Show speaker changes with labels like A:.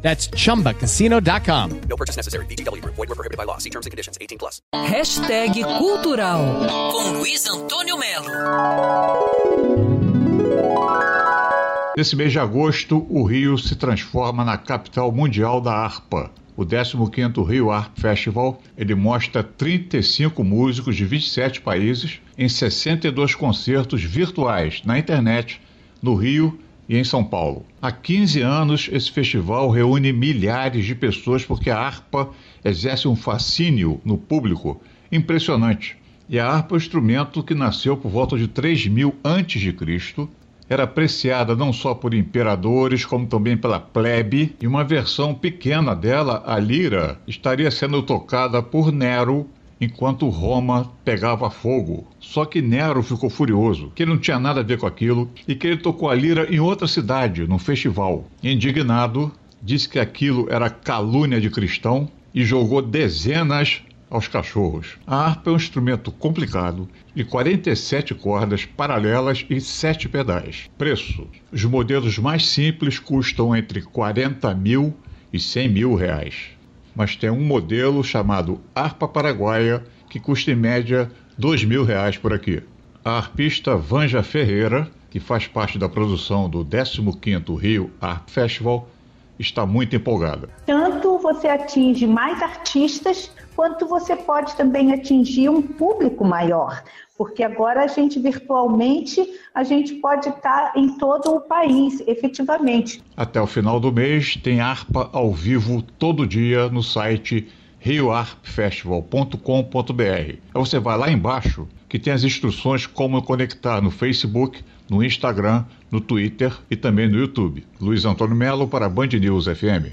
A: That's chumbacasino.com.
B: No purchase necessary. BGW. Void were prohibited by law. See terms and conditions. 18 plus.
C: Hashtag Cultural com Luiz Antônio Melo.
D: Nesse mês de agosto, o Rio se transforma na capital mundial da harpa. O 15º Rio Harp Festival, ele mostra 35 músicos de 27 países em 62 concertos virtuais na internet, no Rio e em São Paulo. Há 15 anos, esse festival reúne milhares de pessoas porque a harpa exerce um fascínio no público impressionante. E a harpa é um instrumento que nasceu por volta de 3000 a.C., era apreciada não só por imperadores, como também pela plebe, e uma versão pequena dela, a lira, estaria sendo tocada por Nero enquanto Roma pegava fogo. Só que Nero ficou furioso, que ele não tinha nada a ver com aquilo e que ele tocou a lira em outra cidade, num festival. Indignado, disse que aquilo era calúnia de cristão e jogou dezenas aos cachorros. A harpa é um instrumento complicado, de 47 cordas paralelas e 7 pedais. Preço: os modelos mais simples custam entre 40 mil e 100 mil reais. Mas tem um modelo chamado harpa paraguaia que custa em média 2 mil reais por aqui. A arpista Vanja Ferreira, que faz parte da produção do 15º Rio Art Festival, está muito empolgada.
E: Tanto você atinge mais artistas, quanto você pode também atingir um público maior, porque agora a gente virtualmente a gente pode estar em todo o país, efetivamente.
D: Até o final do mês tem harpa ao vivo todo dia no site rioarpfestival.com.br. Você vai lá embaixo que tem as instruções como conectar no Facebook, no Instagram, no Twitter e também no YouTube. Luiz Antônio Melo para Band News FM.